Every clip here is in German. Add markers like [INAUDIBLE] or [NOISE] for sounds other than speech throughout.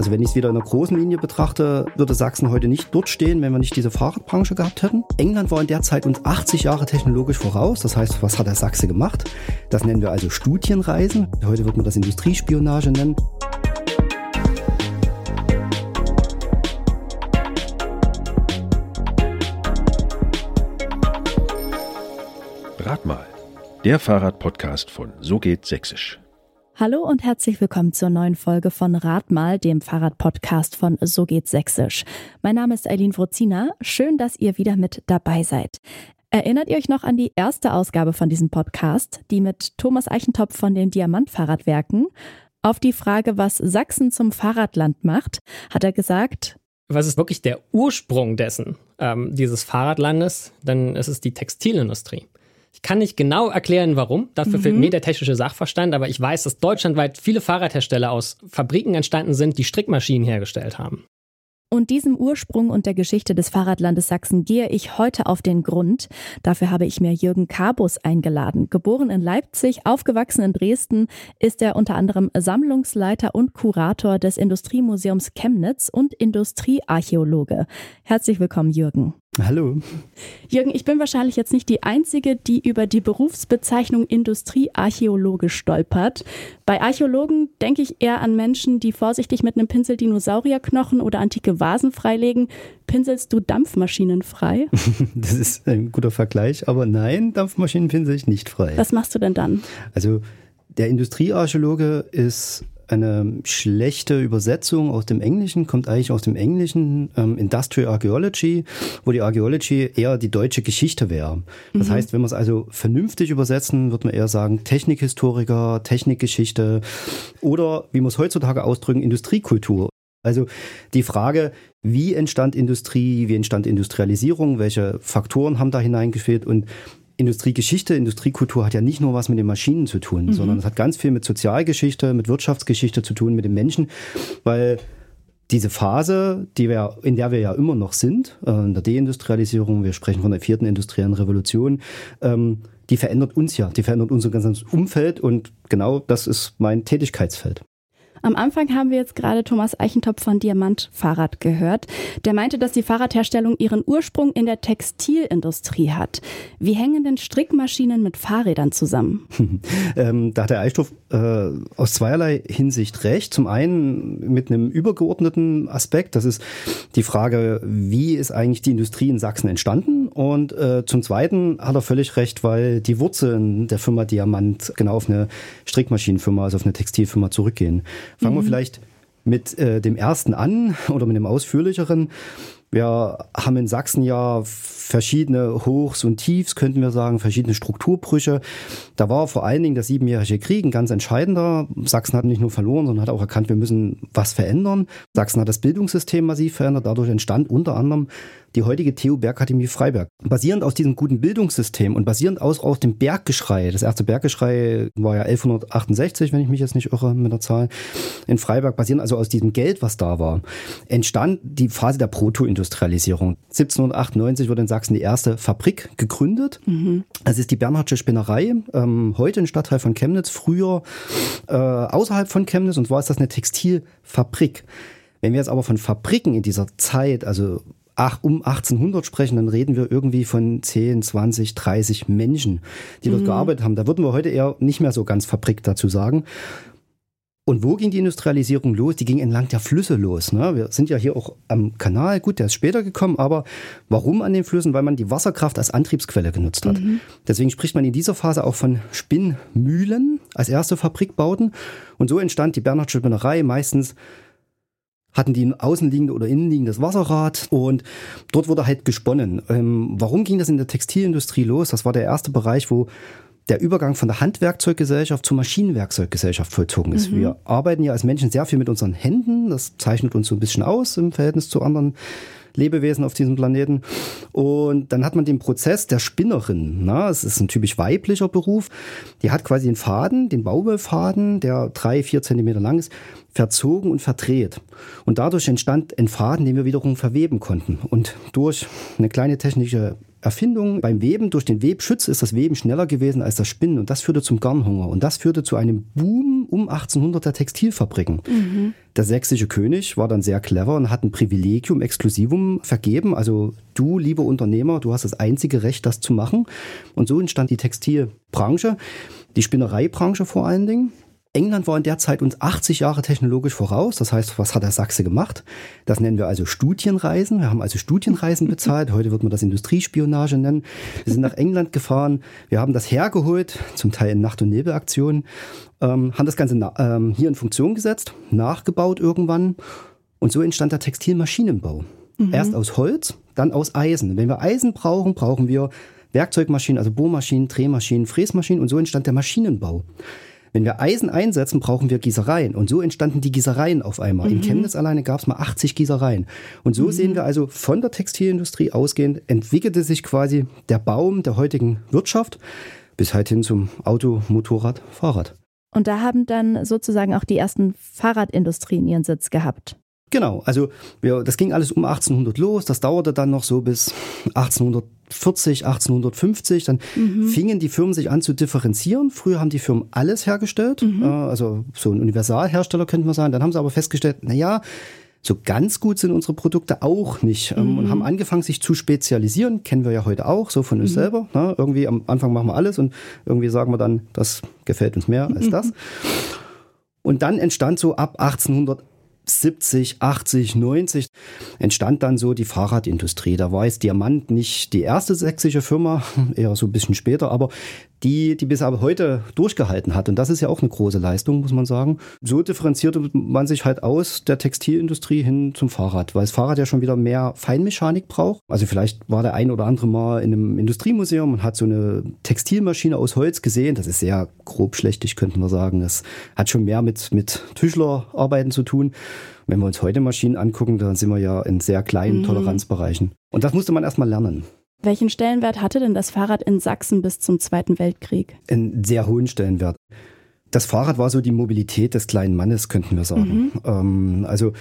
Also wenn ich es wieder in einer großen Linie betrachte, würde Sachsen heute nicht dort stehen, wenn wir nicht diese Fahrradbranche gehabt hätten. England war in der Zeit uns 80 Jahre technologisch voraus. Das heißt, was hat der Sachse gemacht? Das nennen wir also Studienreisen. Heute wird man das Industriespionage nennen. Rat mal. Der Fahrradpodcast von So geht Sächsisch. Hallo und herzlich willkommen zur neuen Folge von Rat mal, dem Fahrradpodcast von So geht Sächsisch. Mein Name ist Eileen Wrozina. Schön, dass ihr wieder mit dabei seid. Erinnert ihr euch noch an die erste Ausgabe von diesem Podcast, die mit Thomas Eichentopf von den Diamantfahrradwerken? Auf die Frage, was Sachsen zum Fahrradland macht, hat er gesagt, was ist wirklich der Ursprung dessen, ähm, dieses Fahrradlandes, dann ist es die Textilindustrie. Ich kann nicht genau erklären, warum. Dafür mhm. fehlt mir der technische Sachverstand, aber ich weiß, dass deutschlandweit viele Fahrradhersteller aus Fabriken entstanden sind, die Strickmaschinen hergestellt haben. Und diesem Ursprung und der Geschichte des Fahrradlandes Sachsen gehe ich heute auf den Grund. Dafür habe ich mir Jürgen Kabus eingeladen. Geboren in Leipzig, aufgewachsen in Dresden, ist er unter anderem Sammlungsleiter und Kurator des Industriemuseums Chemnitz und Industriearchäologe. Herzlich willkommen, Jürgen. Hallo. Jürgen, ich bin wahrscheinlich jetzt nicht die Einzige, die über die Berufsbezeichnung Industriearchäologe stolpert. Bei Archäologen denke ich eher an Menschen, die vorsichtig mit einem Pinsel Dinosaurierknochen oder antike Vasen freilegen. Pinselst du Dampfmaschinen frei? [LAUGHS] Das ist ein guter Vergleich, aber nein, Dampfmaschinen pinsel ich nicht frei. Was machst du denn dann? Also der Industriearchäologe ist eine schlechte Übersetzung aus dem Englischen, kommt eigentlich aus dem Englischen ähm, Industrial Archaeology, wo die Archaeology eher die deutsche Geschichte wäre. Das mhm. heißt, wenn wir es also vernünftig übersetzen, würde man eher sagen Technikhistoriker, Technikgeschichte oder, wie wir es heutzutage ausdrücken, Industriekultur. Also die Frage, wie entstand Industrie, wie entstand Industrialisierung, welche Faktoren haben da hineingeführt und Industriegeschichte, Industriekultur hat ja nicht nur was mit den Maschinen zu tun, mhm. sondern es hat ganz viel mit Sozialgeschichte, mit Wirtschaftsgeschichte zu tun, mit den Menschen, weil diese Phase, die wir, in der wir ja immer noch sind, äh, in der Deindustrialisierung, wir sprechen von der vierten industriellen Revolution, ähm, die verändert uns ja, die verändert unser ganzes Umfeld und genau das ist mein Tätigkeitsfeld. Am Anfang haben wir jetzt gerade Thomas Eichentopf von Diamant Fahrrad gehört. Der meinte, dass die Fahrradherstellung ihren Ursprung in der Textilindustrie hat. Wie hängen denn Strickmaschinen mit Fahrrädern zusammen? [LAUGHS] ähm, da hat der Eichstoff äh, aus zweierlei Hinsicht recht. Zum einen mit einem übergeordneten Aspekt, das ist die Frage, wie ist eigentlich die Industrie in Sachsen entstanden? Und äh, zum zweiten hat er völlig recht, weil die Wurzeln der Firma Diamant genau auf eine Strickmaschinenfirma, also auf eine Textilfirma zurückgehen. Fangen mhm. wir vielleicht mit äh, dem ersten an oder mit dem ausführlicheren. Wir haben in Sachsen ja verschiedene Hochs und Tiefs, könnten wir sagen, verschiedene Strukturbrüche. Da war vor allen Dingen der siebenjährige Krieg ein ganz entscheidender. Sachsen hat nicht nur verloren, sondern hat auch erkannt, wir müssen was verändern. Sachsen hat das Bildungssystem massiv verändert. Dadurch entstand unter anderem die heutige TU Bergakademie Freiberg. Basierend aus diesem guten Bildungssystem und basierend aus, aus dem Berggeschrei, das erste Berggeschrei war ja 1168, wenn ich mich jetzt nicht irre mit der Zahl, in Freiberg, basierend also aus diesem Geld, was da war, entstand die Phase der Protoindustrialisierung. 1798 wurde in Sachsen die erste Fabrik gegründet. Mhm. Das ist die Bernhardsche Spinnerei, ähm, heute ein Stadtteil von Chemnitz, früher äh, außerhalb von Chemnitz und zwar ist das eine Textilfabrik. Wenn wir jetzt aber von Fabriken in dieser Zeit, also ach, um 1800 sprechen, dann reden wir irgendwie von 10, 20, 30 Menschen, die dort mhm. gearbeitet haben. Da würden wir heute eher nicht mehr so ganz Fabrik dazu sagen. Und wo ging die Industrialisierung los? Die ging entlang der Flüsse los. Ne? Wir sind ja hier auch am Kanal. Gut, der ist später gekommen, aber warum an den Flüssen? Weil man die Wasserkraft als Antriebsquelle genutzt hat. Mhm. Deswegen spricht man in dieser Phase auch von Spinnmühlen als erste Fabrikbauten. Und so entstand die Bernhardsche Spinnerei meistens hatten die ein außenliegende oder innenliegendes Wasserrad und dort wurde halt gesponnen. Ähm, warum ging das in der Textilindustrie los? Das war der erste Bereich, wo der Übergang von der Handwerkzeuggesellschaft zur Maschinenwerkzeuggesellschaft vollzogen ist. Mhm. Wir arbeiten ja als Menschen sehr viel mit unseren Händen. Das zeichnet uns so ein bisschen aus im Verhältnis zu anderen Lebewesen auf diesem Planeten. Und dann hat man den Prozess der Spinnerin. Na, es ist ein typisch weiblicher Beruf. Die hat quasi den Faden, den Baumwollfaden, der drei, vier Zentimeter lang ist, verzogen und verdreht. Und dadurch entstand ein Faden, den wir wiederum verweben konnten. Und durch eine kleine technische Erfindung. Beim Weben, durch den Webschütz ist das Weben schneller gewesen als das Spinnen und das führte zum Garnhunger und das führte zu einem Boom um 1800 der Textilfabriken. Mhm. Der sächsische König war dann sehr clever und hat ein Privilegium Exklusivum vergeben. Also du, lieber Unternehmer, du hast das einzige Recht, das zu machen. Und so entstand die Textilbranche, die Spinnereibranche vor allen Dingen. England war in der Zeit uns 80 Jahre technologisch voraus. Das heißt, was hat der Sachse gemacht? Das nennen wir also Studienreisen. Wir haben also Studienreisen [LAUGHS] bezahlt. Heute wird man das Industriespionage nennen. Wir sind nach England gefahren. Wir haben das hergeholt, zum Teil in Nacht- und Nebelaktionen, ähm, haben das Ganze ähm, hier in Funktion gesetzt, nachgebaut irgendwann. Und so entstand der Textilmaschinenbau. Mhm. Erst aus Holz, dann aus Eisen. Wenn wir Eisen brauchen, brauchen wir Werkzeugmaschinen, also Bohrmaschinen, Drehmaschinen, Fräsmaschinen und so entstand der Maschinenbau. Wenn wir Eisen einsetzen, brauchen wir Gießereien. Und so entstanden die Gießereien auf einmal. Mhm. In Chemnitz alleine gab es mal 80 Gießereien. Und so mhm. sehen wir also von der Textilindustrie ausgehend, entwickelte sich quasi der Baum der heutigen Wirtschaft bis halt hin zum Auto, Motorrad, Fahrrad. Und da haben dann sozusagen auch die ersten Fahrradindustrien ihren Sitz gehabt. Genau, also wir, das ging alles um 1800 los, das dauerte dann noch so bis 1840, 1850, dann mhm. fingen die Firmen sich an zu differenzieren. Früher haben die Firmen alles hergestellt, mhm. also so ein Universalhersteller könnte man sagen. Dann haben sie aber festgestellt, na ja, so ganz gut sind unsere Produkte auch nicht ähm, mhm. und haben angefangen, sich zu spezialisieren. Kennen wir ja heute auch, so von uns mhm. selber. Ne? Irgendwie am Anfang machen wir alles und irgendwie sagen wir dann, das gefällt uns mehr als [LAUGHS] das. Und dann entstand so ab 1800 70, 80, 90 entstand dann so die Fahrradindustrie. Da war jetzt Diamant nicht die erste sächsische Firma, [LAUGHS] eher so ein bisschen später, aber die, die bis aber heute durchgehalten hat. Und das ist ja auch eine große Leistung, muss man sagen. So differenzierte man sich halt aus der Textilindustrie hin zum Fahrrad, weil das Fahrrad ja schon wieder mehr Feinmechanik braucht. Also vielleicht war der ein oder andere mal in einem Industriemuseum und hat so eine Textilmaschine aus Holz gesehen. Das ist sehr grob schlechtig, könnten wir sagen. Das hat schon mehr mit, mit Tischlerarbeiten zu tun. Wenn wir uns heute Maschinen angucken, dann sind wir ja in sehr kleinen mhm. Toleranzbereichen. Und das musste man erstmal lernen. Welchen Stellenwert hatte denn das Fahrrad in Sachsen bis zum Zweiten Weltkrieg? Einen sehr hohen Stellenwert. Das Fahrrad war so die Mobilität des kleinen Mannes, könnten wir sagen. Mhm. Ähm, also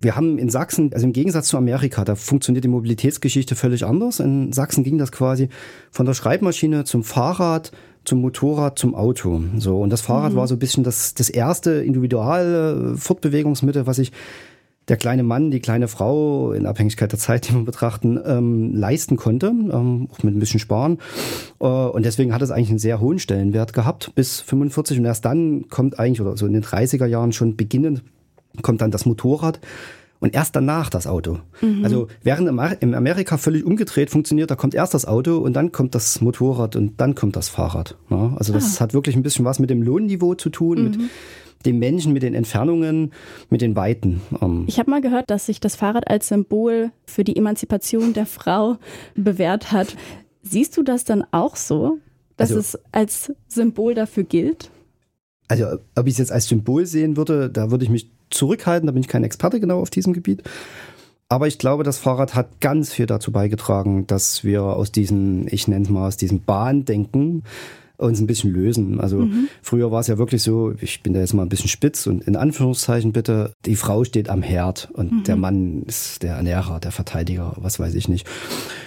wir haben in Sachsen, also im Gegensatz zu Amerika, da funktioniert die Mobilitätsgeschichte völlig anders. In Sachsen ging das quasi von der Schreibmaschine zum Fahrrad, zum Motorrad, zum Auto. So und das Fahrrad mhm. war so ein bisschen das, das erste individuelle Fortbewegungsmittel, was ich der kleine Mann, die kleine Frau, in Abhängigkeit der Zeit, die wir betrachten, ähm, leisten konnte, ähm, auch mit ein bisschen Sparen. Äh, und deswegen hat es eigentlich einen sehr hohen Stellenwert gehabt bis 45 und erst dann kommt eigentlich, oder so in den 30er Jahren schon beginnend, kommt dann das Motorrad. Und erst danach das Auto. Mhm. Also während in Amerika völlig umgedreht funktioniert, da kommt erst das Auto und dann kommt das Motorrad und dann kommt das Fahrrad. Ja, also das ah. hat wirklich ein bisschen was mit dem Lohnniveau zu tun, mhm. mit dem Menschen, mit den Entfernungen, mit den Weiten. Ähm. Ich habe mal gehört, dass sich das Fahrrad als Symbol für die Emanzipation der Frau bewährt hat. Siehst du das dann auch so, dass also, es als Symbol dafür gilt? Also, ob ich es jetzt als Symbol sehen würde, da würde ich mich zurückhalten, da bin ich kein Experte genau auf diesem Gebiet. Aber ich glaube, das Fahrrad hat ganz viel dazu beigetragen, dass wir aus diesem, ich nenne es mal, aus diesem Bahndenken uns ein bisschen lösen. Also mhm. früher war es ja wirklich so, ich bin da jetzt mal ein bisschen spitz und in Anführungszeichen bitte, die Frau steht am Herd und mhm. der Mann ist der Ernährer, der Verteidiger, was weiß ich nicht.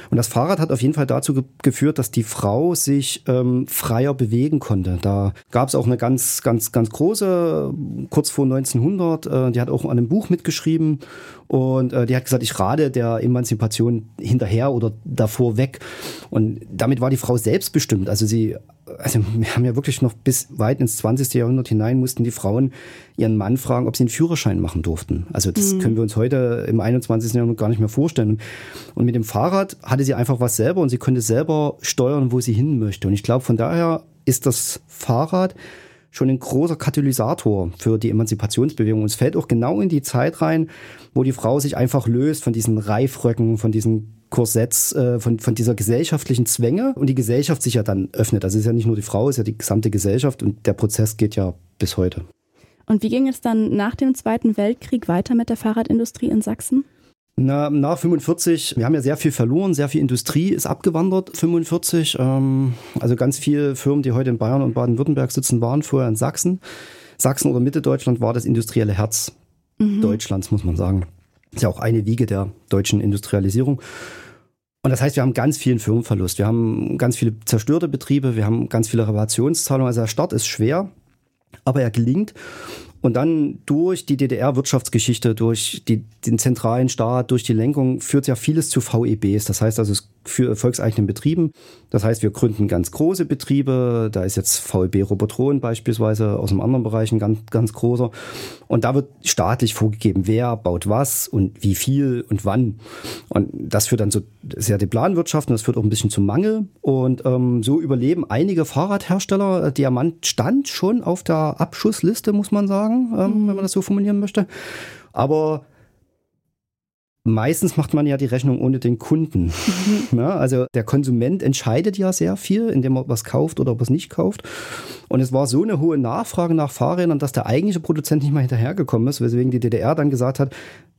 Und das Fahrrad hat auf jeden Fall dazu ge geführt, dass die Frau sich ähm, freier bewegen konnte. Da gab es auch eine ganz, ganz, ganz große, kurz vor 1900, äh, die hat auch an einem Buch mitgeschrieben und äh, die hat gesagt, ich rate der Emanzipation hinterher oder davor weg. Und damit war die Frau selbstbestimmt. Also sie also wir haben ja wirklich noch bis weit ins 20. Jahrhundert hinein mussten die Frauen ihren Mann fragen, ob sie einen Führerschein machen durften. Also das mhm. können wir uns heute im 21. Jahrhundert gar nicht mehr vorstellen. Und mit dem Fahrrad hatte sie einfach was selber und sie konnte selber steuern, wo sie hin möchte. Und ich glaube, von daher ist das Fahrrad schon ein großer Katalysator für die Emanzipationsbewegung. Und es fällt auch genau in die Zeit rein, wo die Frau sich einfach löst von diesen Reifröcken, von diesen Korsetts, äh, von, von dieser gesellschaftlichen Zwänge und die Gesellschaft sich ja dann öffnet. Also es ist ja nicht nur die Frau, es ist ja die gesamte Gesellschaft und der Prozess geht ja bis heute. Und wie ging es dann nach dem Zweiten Weltkrieg weiter mit der Fahrradindustrie in Sachsen? Na, nach 45, wir haben ja sehr viel verloren, sehr viel Industrie ist abgewandert. 45, ähm, also ganz viele Firmen, die heute in Bayern und Baden-Württemberg sitzen, waren vorher in Sachsen. Sachsen oder Mitte Deutschland war das industrielle Herz mhm. Deutschlands, muss man sagen. Ist ja auch eine Wiege der deutschen Industrialisierung. Und das heißt, wir haben ganz vielen Firmenverlust. Wir haben ganz viele zerstörte Betriebe, wir haben ganz viele Reparationszahlungen. Also der Start ist schwer, aber er gelingt. Und dann durch die DDR-Wirtschaftsgeschichte, durch die, den zentralen Staat, durch die Lenkung führt ja vieles zu VEBs. Das heißt also, es für volkseigenen Betrieben. Das heißt, wir gründen ganz große Betriebe. Da ist jetzt VEB Robotron beispielsweise aus einem anderen Bereich ein ganz, ganz großer. Und da wird staatlich vorgegeben, wer baut was und wie viel und wann. Und das führt dann so sehr die Planwirtschaft und das führt auch ein bisschen zum Mangel. Und ähm, so überleben einige Fahrradhersteller. Diamant stand schon auf der Abschussliste, muss man sagen, ähm, wenn man das so formulieren möchte. Aber Meistens macht man ja die Rechnung ohne den Kunden. Mhm. Ja, also der Konsument entscheidet ja sehr viel, indem er was kauft oder was nicht kauft. Und es war so eine hohe Nachfrage nach Fahrrädern, dass der eigentliche Produzent nicht mal hinterhergekommen ist, weswegen die DDR dann gesagt hat,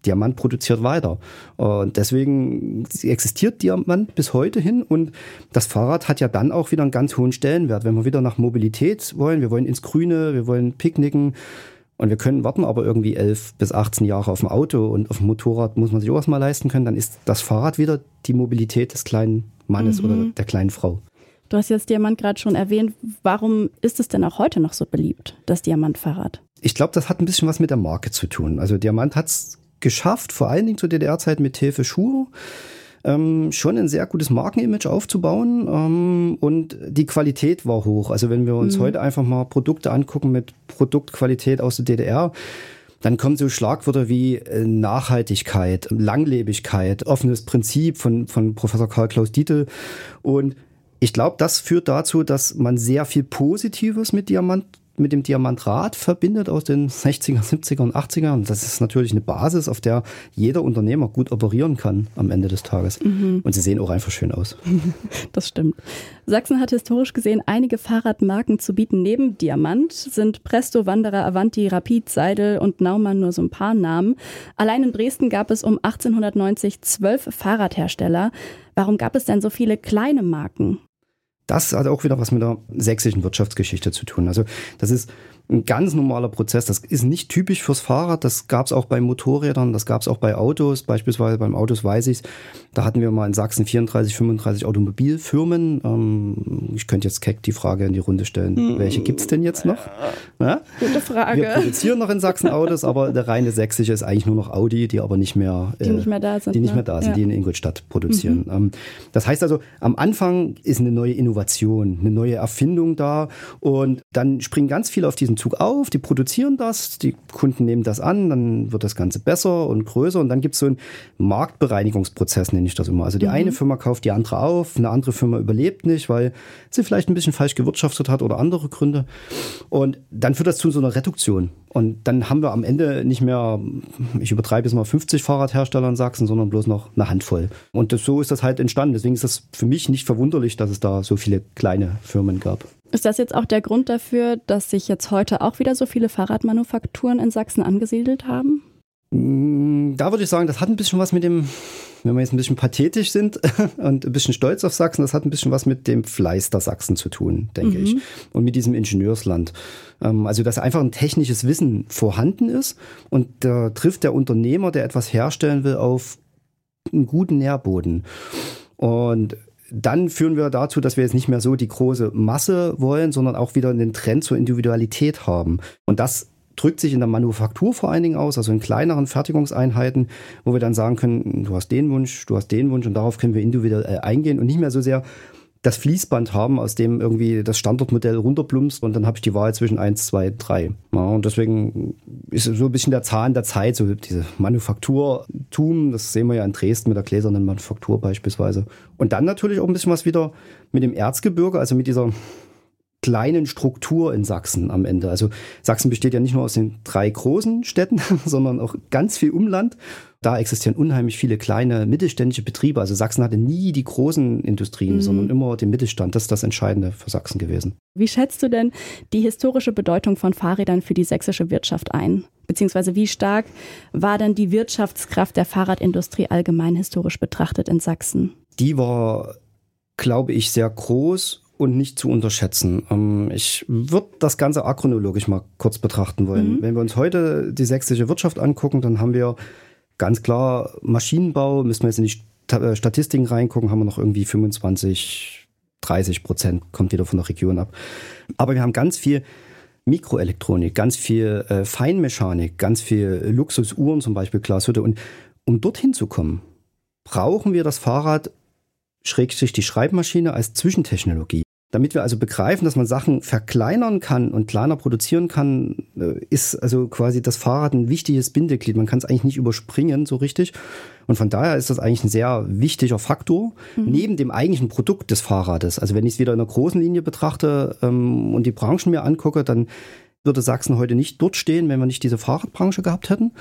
Diamant produziert weiter. Und deswegen existiert Diamant bis heute hin. Und das Fahrrad hat ja dann auch wieder einen ganz hohen Stellenwert. Wenn wir wieder nach Mobilität wollen, wir wollen ins Grüne, wir wollen picknicken, und wir können warten aber irgendwie elf bis 18 Jahre auf dem Auto und auf dem Motorrad muss man sich auch was mal leisten können, dann ist das Fahrrad wieder die Mobilität des kleinen Mannes mhm. oder der kleinen Frau. Du hast jetzt Diamant gerade schon erwähnt. Warum ist es denn auch heute noch so beliebt, das Diamantfahrrad? Ich glaube, das hat ein bisschen was mit der Marke zu tun. Also Diamant hat es geschafft, vor allen Dingen zur DDR-Zeit mit Hilfe Schuhe ähm, schon ein sehr gutes Markenimage aufzubauen ähm, und die Qualität war hoch. Also wenn wir uns mhm. heute einfach mal Produkte angucken mit Produktqualität aus der DDR, dann kommen so Schlagwörter wie äh, Nachhaltigkeit, Langlebigkeit, offenes Prinzip von, von Professor Karl Klaus Dietl und ich glaube, das führt dazu, dass man sehr viel Positives mit Diamant mit dem Diamantrad verbindet aus den 60er, 70er und 80er. Und das ist natürlich eine Basis, auf der jeder Unternehmer gut operieren kann am Ende des Tages. Mhm. Und sie sehen auch einfach schön aus. [LAUGHS] Das stimmt. Sachsen hat historisch gesehen einige Fahrradmarken zu bieten. Neben Diamant sind Presto, Wanderer, Avanti, Rapid, Seidel und Naumann nur so ein paar Namen. Allein in Dresden gab es um 1890 zwölf Fahrradhersteller. Warum gab es denn so viele kleine Marken? Das hat auch wieder was mit der sächsischen Wirtschaftsgeschichte zu tun. Also das ist ein ganz normaler Prozess. Das ist nicht typisch fürs Fahrrad. Das gab es auch bei Motorrädern, das gab es auch bei Autos. Beispielsweise beim Autos weiß ich Da hatten wir mal in Sachsen 34, 35 Automobilfirmen. Ähm, ich könnte jetzt keck die Frage in die Runde stellen. Hm. Welche gibt's denn jetzt noch? Ja? Gute Frage. Wir produzieren noch in Sachsen Autos, aber der reine sächsische ist eigentlich nur noch Audi, die aber nicht mehr, die äh, nicht mehr da sind. Die nicht ne? mehr da sind, ja. die in Ingolstadt produzieren. Mhm. Ähm, das heißt also, am Anfang ist eine neue Innovation, eine neue Erfindung da und dann springen ganz viele auf diesen diesen Zug auf, die produzieren das, die Kunden nehmen das an, dann wird das Ganze besser und größer und dann gibt es so einen Marktbereinigungsprozess, nenne ich das immer. Also die mhm. eine Firma kauft die andere auf, eine andere Firma überlebt nicht, weil sie vielleicht ein bisschen falsch gewirtschaftet hat oder andere Gründe. Und dann führt das zu so einer Reduktion. Und dann haben wir am Ende nicht mehr, ich übertreibe jetzt mal 50 Fahrradhersteller in Sachsen, sondern bloß noch eine Handvoll. Und das, so ist das halt entstanden. Deswegen ist das für mich nicht verwunderlich, dass es da so viele kleine Firmen gab. Ist das jetzt auch der Grund dafür, dass sich jetzt heute auch wieder so viele Fahrradmanufakturen in Sachsen angesiedelt haben? Mm, da würde ich sagen, das hat ein bisschen was mit dem, wenn wir jetzt ein bisschen pathetisch sind [LAUGHS] und ein bisschen stolz auf Sachsen, das hat ein bisschen was mit dem Fleiß der Sachsen zu tun, denke mhm. ich. Und mit diesem Ingenieursland. Ähm, also, dass einfach ein technisches Wissen vorhanden ist und da trifft der Unternehmer, der etwas herstellen will, auf einen guten Nährboden. Und dann führen wir dazu, dass wir jetzt nicht mehr so die große Masse wollen, sondern auch wieder einen Trend zur Individualität haben. Und das drückt sich in der Manufaktur vor allen Dingen aus, also in kleineren Fertigungseinheiten, wo wir dann sagen können, du hast den Wunsch, du hast den Wunsch und darauf können wir individuell eingehen und nicht mehr so sehr das Fließband haben, aus dem irgendwie das Standardmodell runterplumpst und dann habe ich die Wahl zwischen eins, zwei, drei. Ja, und deswegen ist so ein bisschen der Zahn der Zeit, so diese Manufakturtum, das sehen wir ja in Dresden mit der gläsernen Manufaktur beispielsweise. Und dann natürlich auch ein bisschen was wieder mit dem Erzgebirge, also mit dieser kleinen Struktur in Sachsen am Ende. Also Sachsen besteht ja nicht nur aus den drei großen Städten, [LAUGHS] sondern auch ganz viel Umland da existieren unheimlich viele kleine mittelständische Betriebe. Also Sachsen hatte nie die großen Industrien, mhm. sondern immer den Mittelstand. Das ist das Entscheidende für Sachsen gewesen. Wie schätzt du denn die historische Bedeutung von Fahrrädern für die sächsische Wirtschaft ein? Beziehungsweise wie stark war denn die Wirtschaftskraft der Fahrradindustrie allgemein historisch betrachtet in Sachsen? Die war, glaube ich, sehr groß und nicht zu unterschätzen. Ähm, ich würde das Ganze achronologisch mal kurz betrachten wollen. Mhm. Wenn wir uns heute die sächsische Wirtschaft angucken, dann haben wir Ganz klar, Maschinenbau müssen wir jetzt nicht äh, Statistiken reingucken, haben wir noch irgendwie 25, 30 Prozent, kommt wieder von der Region ab. Aber wir haben ganz viel Mikroelektronik, ganz viel äh, Feinmechanik, ganz viel Luxusuhren, zum Beispiel Glashütte. Und um dorthin zu kommen, brauchen wir das Fahrrad, schrägstrich die Schreibmaschine als Zwischentechnologie. Damit wir also begreifen, dass man Sachen verkleinern kann und kleiner produzieren kann, äh, ist also quasi das Fahrrad ein wichtiges Bindeglied. Man kann es eigentlich nicht überspringen so richtig. Und von daher ist das eigentlich ein sehr wichtiger Faktor mhm. neben dem eigentlichen Produkt des Fahrrades. Also wenn ich es wieder in einer großen Linie betrachte ähm, und die Branchen mir angucke, dann würde Sachsen heute nicht dort stehen, wenn wir nicht diese Fahrradbranche gehabt hätten.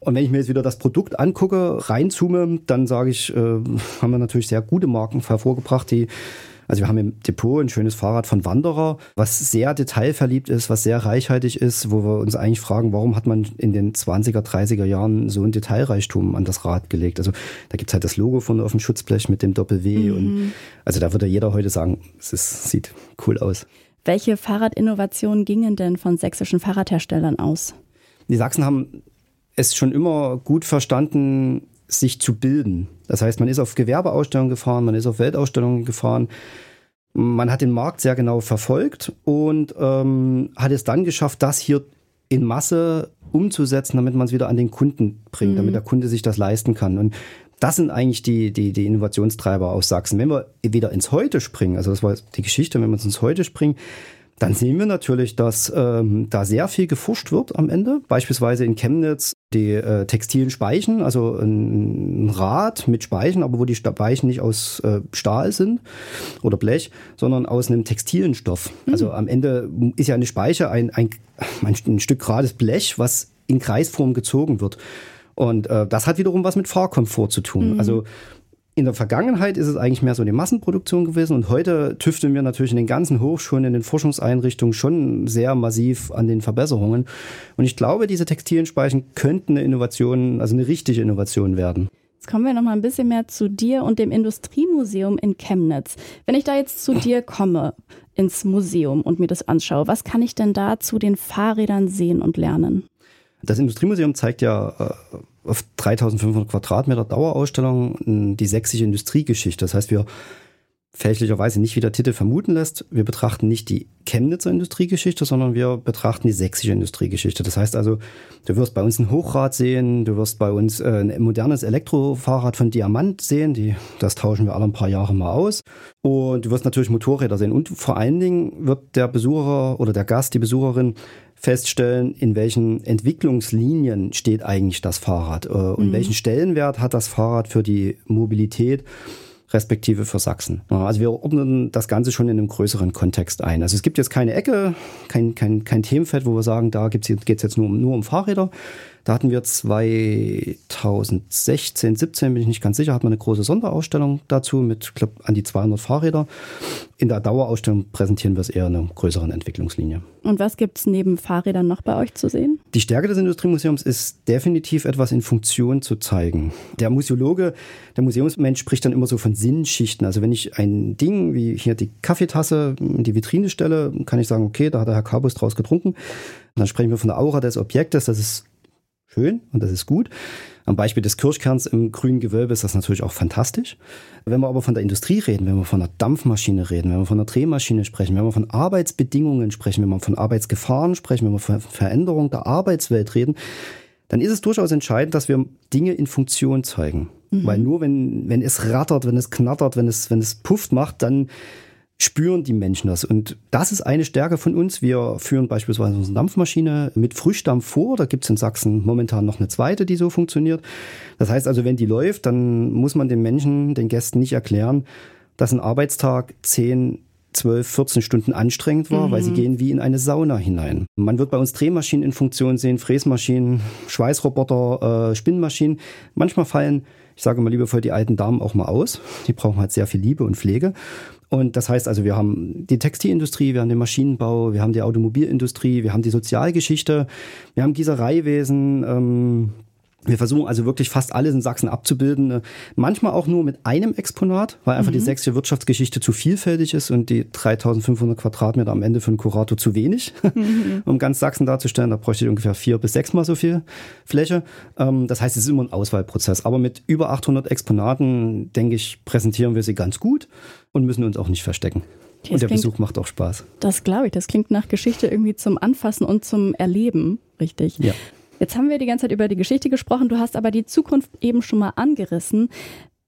Und wenn ich mir jetzt wieder das Produkt angucke, reinzoome, dann sage ich, äh, haben wir natürlich sehr gute Marken hervorgebracht, die also wir haben im Depot ein schönes Fahrrad von Wanderer, was sehr detailverliebt ist, was sehr reichhaltig ist, wo wir uns eigentlich fragen, warum hat man in den 20er, 30er Jahren so ein Detailreichtum an das Rad gelegt. Also da gibt's halt das Logo von auf dem Schutzblech mit dem Doppel-W. Mhm. Und also da würde jeder heute sagen, es ist, sieht cool aus. Welche Fahrradinnovationen gingen denn von sächsischen Fahrradherstellern aus? Die Sachsen haben es schon immer gut verstanden, sich zu bilden. Das heißt, man ist auf Gewerbeausstellungen gefahren, man ist auf Weltausstellungen gefahren. Man hat den Markt sehr genau verfolgt und ähm, hat es dann geschafft, das hier in Masse umzusetzen, damit man es wieder an den Kunden bringt, mhm. damit der Kunde sich das leisten kann. Und das sind eigentlich die, die, die Innovationstreiber aus Sachsen. Wenn wir wieder ins Heute springen, also das war die Geschichte, wenn wir ins Heute springen, dann sehen wir natürlich, dass ähm, da sehr viel geforscht wird am Ende. Beispielsweise in Chemnitz die äh, textilen Speichen, also ein, ein Rad mit Speichen, aber wo die Speichen nicht aus äh, Stahl sind oder Blech, sondern aus einem textilen Stoff. Mhm. Also am Ende ist ja eine Speiche ein, ein, ein Stück gerades Blech, was in Kreisform gezogen wird. Und äh, das hat wiederum was mit Fahrkomfort zu tun. Mhm. Also in der Vergangenheit ist es eigentlich mehr so eine Massenproduktion gewesen und heute tüfteln wir natürlich in den ganzen Hochschulen, in den Forschungseinrichtungen schon sehr massiv an den Verbesserungen. Und ich glaube, diese textilen Speichen könnten eine Innovation, also eine richtige Innovation werden. Jetzt kommen wir noch mal ein bisschen mehr zu dir und dem Industriemuseum in Chemnitz. Wenn ich da jetzt zu dir komme ins Museum und mir das anschaue, was kann ich denn da zu den Fahrrädern sehen und lernen? Das Industriemuseum zeigt ja äh, auf 3500 Quadratmeter Dauerausstellung die sächsische Industriegeschichte. Das heißt, wir fälschlicherweise nicht, wie der Titel vermuten lässt, wir betrachten nicht die Chemnitzer Industriegeschichte, sondern wir betrachten die sächsische Industriegeschichte. Das heißt also, du wirst bei uns ein Hochrad sehen, du wirst bei uns äh, ein modernes Elektrofahrrad von Diamant sehen, die, das tauschen wir alle ein paar Jahre mal aus. Und du wirst natürlich Motorräder sehen. Und vor allen Dingen wird der Besucher oder der Gast, die Besucherin feststellen, in welchen Entwicklungslinien steht eigentlich das Fahrrad äh, und mhm. welchen Stellenwert hat das Fahrrad für die Mobilität respektive für Sachsen. Also wir ordnen das Ganze schon in einem größeren Kontext ein. Also es gibt jetzt keine Ecke, kein, kein, kein Themenfeld, wo wir sagen, da geht es jetzt nur um, nur um Fahrräder. Da hatten wir 2016, 17, bin ich nicht ganz sicher, hatten wir eine große Sonderausstellung dazu mit, glaube an die 200 Fahrräder. In der Dauerausstellung präsentieren wir es eher in einer größeren Entwicklungslinie. Und was gibt es neben Fahrrädern noch bei euch zu sehen? Die Stärke des Industriemuseums ist definitiv etwas in Funktion zu zeigen. Der Museologe, der Museumsmensch spricht dann immer so von Sinnschichten. Also wenn ich ein Ding wie hier die Kaffeetasse in die Vitrine stelle, kann ich sagen, okay, da hat der Herr Kabus draus getrunken. dann sprechen wir von der Aura des Objektes. Das ist schön und das ist gut. Am Beispiel des Kirschkerns im grünen Gewölbe ist das natürlich auch fantastisch. Wenn wir aber von der Industrie reden, wenn wir von einer Dampfmaschine reden, wenn wir von einer Drehmaschine sprechen, wenn wir von Arbeitsbedingungen sprechen, wenn wir von Arbeitsgefahren sprechen, wenn wir von Veränderung der Arbeitswelt reden, dann ist es durchaus entscheidend, dass wir Dinge in Funktion zeigen. Mhm. Weil nur wenn, wenn es rattert, wenn es knattert, wenn es, wenn es pufft macht, dann spüren die Menschen das. Und das ist eine Stärke von uns. Wir führen beispielsweise unsere Dampfmaschine mit Frischdampf vor. Da gibt es in Sachsen momentan noch eine zweite, die so funktioniert. Das heißt also, wenn die läuft, dann muss man den Menschen, den Gästen nicht erklären, dass ein Arbeitstag 10, 12, 14 Stunden anstrengend war, mhm. weil sie mhm. gehen wie in eine Sauna hinein. Man wird bei uns Drehmaschinen in Funktion sehen, Fräsmaschinen, Schweißroboter, äh, Spinnmaschinen. Manchmal fallen ich sage mal liebevoll die alten Damen auch mal aus. Die brauchen halt sehr viel Liebe und Pflege. Und das heißt also, wir haben die Textilindustrie, wir haben den Maschinenbau, wir haben die Automobilindustrie, wir haben die Sozialgeschichte, wir haben Gießereiwesen, ähm, Wir versuchen also wirklich fast alles in Sachsen abzubilden. Äh, manchmal auch nur mit einem Exponat, weil einfach mhm. die sächsische Wirtschaftsgeschichte zu vielfältig ist und die 3500 Quadratmeter am Ende für einen Kurator zu wenig, [LAUGHS] mhm. um ganz Sachsen darzustellen. Da bräuchte ich ungefähr vier bis sechsmal so viel Fläche. Ähm, das heißt, es ist immer ein Auswahlprozess. Aber mit über 800 Exponaten, denke ich, präsentieren wir sie ganz gut und müssen uns auch nicht verstecken. Das und der klingt, Besuch macht auch Spaß. Das glaube ich. Das klingt nach Geschichte irgendwie zum Anfassen und zum Erleben, richtig. Ja. Jetzt haben wir die ganze Zeit über die Geschichte gesprochen, du hast aber die Zukunft eben schon mal angerissen.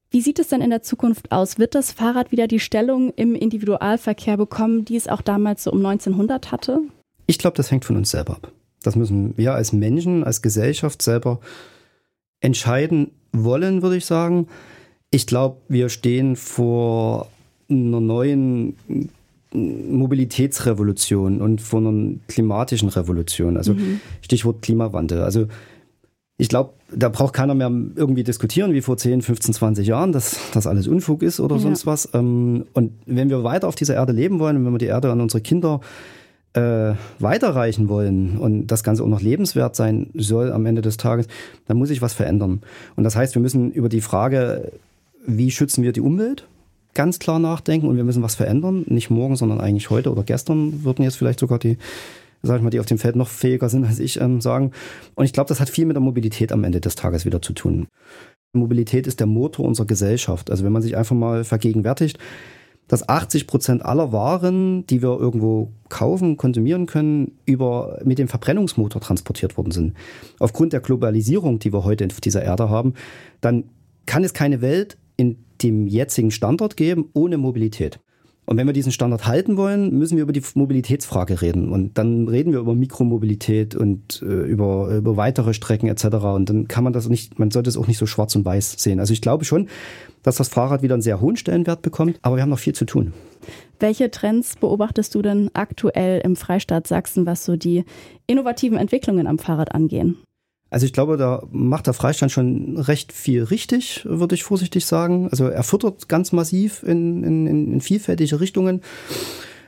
Wie sieht es denn in der Zukunft aus? Wird das Fahrrad wieder die Stellung im Individualverkehr bekommen, die es auch damals so um 1900 hatte? Ich glaube, das hängt von uns selber ab. Das müssen wir als Menschen, als Gesellschaft selber entscheiden wollen, würde ich sagen. Ich glaube, wir stehen vor einer neuen Mobilitätsrevolution und von einer klimatischen Revolution. Also mhm. Stichwort Klimawandel. Also ich glaube, da braucht keiner mehr irgendwie diskutieren, wie vor 10, 15, 20 Jahren, dass das alles Unfug ist oder ja. sonst was. Ähm, und wenn wir weiter auf dieser Erde leben wollen und wenn wir die Erde an unsere Kinder äh, weiterreichen wollen und das Ganze auch noch lebenswert sein soll am Ende des Tages, dann muss sich was verändern. Und das heißt, wir müssen über die Frage, wie schützen wir die Umwelt, ganz klar nachdenken und wir müssen was verändern. Nicht morgen, sondern eigentlich heute oder gestern würden jetzt vielleicht sogar die, sag ich mal, die auf dem Feld noch fähiger sind als ich, ähm, sagen. Und ich glaube, das hat viel mit der Mobilität am Ende des Tages wieder zu tun. Mobilität ist der Motor unserer Gesellschaft. Also wenn man sich einfach mal vergegenwärtigt, dass 80 Prozent aller Waren, die wir irgendwo kaufen, konsumieren können, über, mit dem Verbrennungsmotor transportiert worden sind. Aufgrund der Globalisierung, die wir heute auf dieser Erde haben, dann kann es keine Welt in dem jetzigen Standort geben, ohne Mobilität. Und wenn wir diesen Standard halten wollen, müssen wir über die Mobilitätsfrage reden. Und dann reden wir über Mikromobilität und äh, über, über weitere Strecken etc. Und dann kann man das nicht, man sollte es auch nicht so schwarz und weiß sehen. Also ich glaube schon, dass das Fahrrad wieder einen sehr hohen Stellenwert bekommt, aber wir haben noch viel zu tun. Welche Trends beobachtest du denn aktuell im Freistaat Sachsen, was so die innovativen Entwicklungen am Fahrrad angehen? Also ich glaube, da macht der Freistand schon recht viel richtig, würde ich vorsichtig sagen. Also er füttert ganz massiv in, in, in vielfältige Richtungen.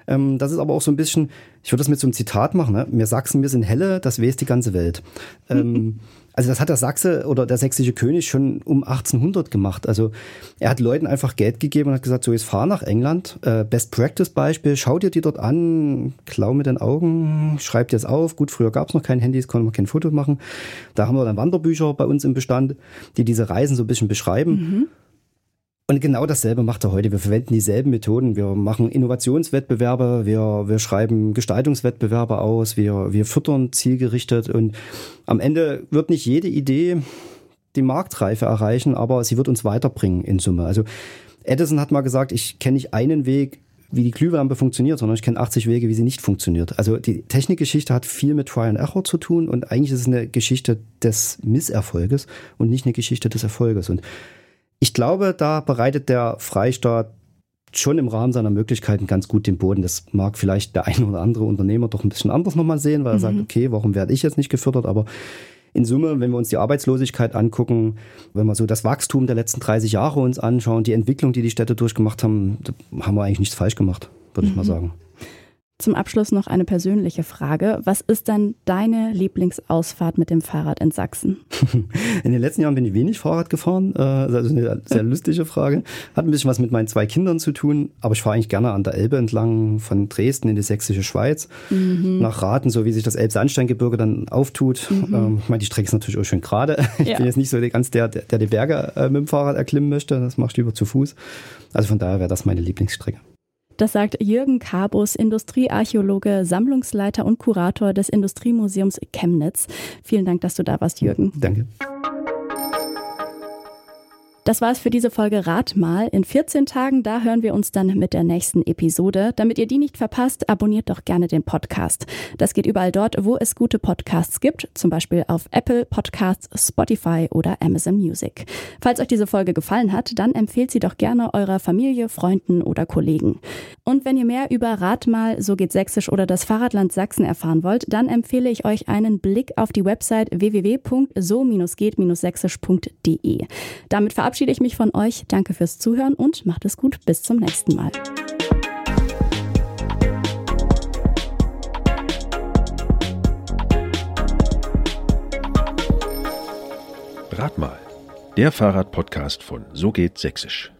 Ähm, das ist aber auch so ein bisschen, ich würde das mit so einem Zitat machen, ne? wir Sachsen, wir sind helle, das weiß die ganze Welt. ähm, [LAUGHS] also das hat der Sachse oder der sächsische König schon um 1800 gemacht. Also er hat Leuten einfach Geld gegeben und hat gesagt, so jetzt fahr nach England, äh, Best Practice Beispiel, schau dir die dort an, klau mit den Augen, schreib dir es auf. Gut, früher gab es noch kein Handys, konnte man kein Foto machen. Da haben wir dann Wanderbücher bei uns im Bestand, die diese Reisen so ein bisschen beschreiben. Mhm. Und genau dasselbe macht er heute. Wir verwenden dieselben Methoden. Wir machen Innovationswettbewerbe, wir, wir schreiben Gestaltungswettbewerbe aus, wir, wir füttern zielgerichtet und am Ende wird nicht jede Idee die Marktreife erreichen, aber sie wird uns weiterbringen in Summe. Also Edison hat mal gesagt, ich kenne nicht einen Weg, wie die Glühlampe funktioniert, sondern ich kenne 80 Wege, wie sie nicht funktioniert. Also die Technikgeschichte hat viel mit Trial and Error zu tun und eigentlich ist es eine Geschichte des Misserfolges und nicht eine Geschichte des Erfolges. Und ich glaube, da bereitet der Freistaat schon im Rahmen seiner Möglichkeiten ganz gut den Boden. Das mag vielleicht der ein oder andere Unternehmer doch ein bisschen anders nochmal sehen, weil er mhm. sagt, okay, warum werde ich jetzt nicht gefördert? Aber in Summe, wenn wir uns die Arbeitslosigkeit angucken, wenn wir so das Wachstum der letzten 30 Jahre uns anschauen, die Entwicklung, die die Städte durchgemacht haben, haben wir eigentlich nichts falsch gemacht, würde mhm. ich mal mhm. sagen. Zum Abschluss noch eine persönliche Frage. Was ist denn deine Lieblingsausfahrt mit dem Fahrrad in Sachsen? [LAUGHS] In den letzten Jahren bin ich wenig Fahrrad gefahren. Äh, das ist eine sehr lustige Frage. Hat ein bisschen was mit meinen zwei Kindern zu tun, aber ich fahre eigentlich gerne an der Elbe entlang von Dresden in die sächsische Schweiz. Mhm. Nach Raten, so wie sich das Elbsandsteingebirge dann auftut. Mhm. Ähm, ich meine, die Strecke ist natürlich auch schön gerade. [LAUGHS] Ich ja. bin jetzt nicht so ganz der, der die Berge äh, mit dem Fahrrad erklimmen möchte. Das mache ich lieber zu Fuß. Also von daher wäre das meine Lieblingsstrecke. Das sagt Jürgen Kabus, Industriearchäologe, Sammlungsleiter und Kurator des Industriemuseums Chemnitz. Vielen Dank, dass du da warst, Jürgen. Danke. Das war es für diese Folge Rat mal. In 14 Tagen, da hören wir uns dann mit der nächsten Episode. Damit ihr die nicht verpasst, abonniert doch gerne den Podcast. Das geht überall dort, wo es gute Podcasts gibt, zum Beispiel auf Apple Podcasts, Spotify oder Amazon Music. Falls euch diese Folge gefallen hat, dann empfehlt sie doch gerne eurer Familie, Freunden oder Kollegen. Und wenn ihr mehr über Rat mal, so geht Sächsisch oder das Fahrradland Sachsen erfahren wollt, dann empfehle ich euch einen Blick auf die Website www.so-geht-sächsisch.de. Damit verabschiede verabschiede ich mich von euch. Danke fürs Zuhören und macht es gut. Bis zum nächsten Mal. Rat mal. Der Fahrradpodcast von So geht Sächsisch.